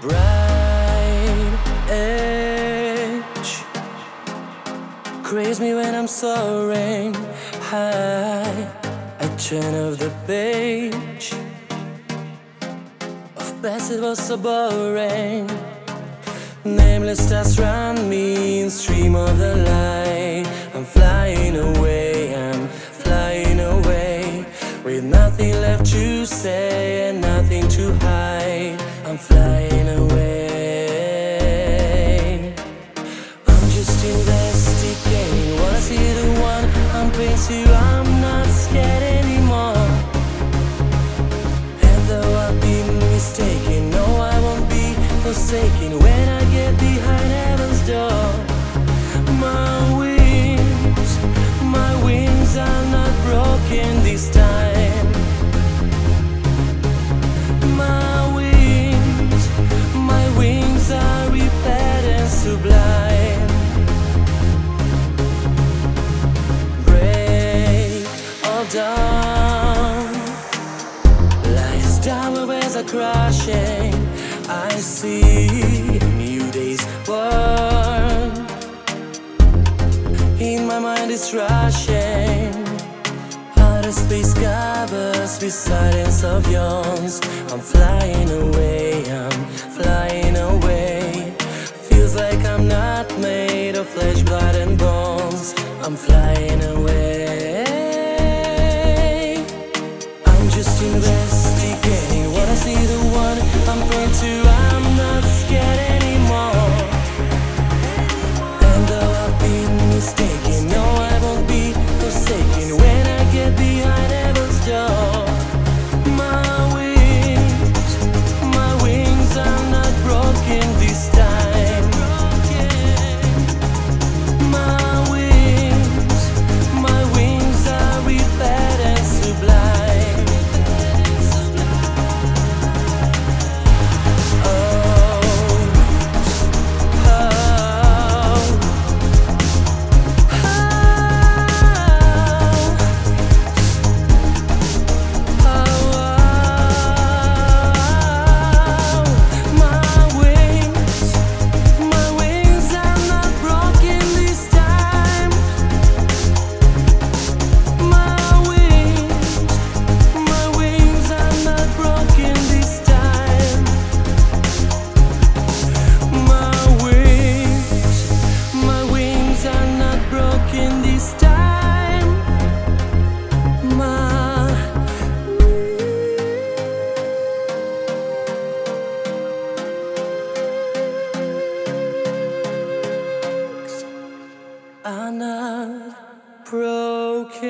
bright edge. Craze me when I'm soaring high. I turn of the page. Of passive was so boring. Nameless stars surround me in stream of the light. I'm flying away, I'm flying away. With nothing left to say and nothing to hide I'm flying away. I'm just investigating. Was he the one I'm praying to? I'm not scared anymore. And though I've been mistaken, no, I won't be forsaken when I are crashing. I see new day's born. In my mind, it's rushing. Outer space covers with silence of yawns. I'm flying away, I'm flying away. Feels like I'm not made of flesh. to I are not broken.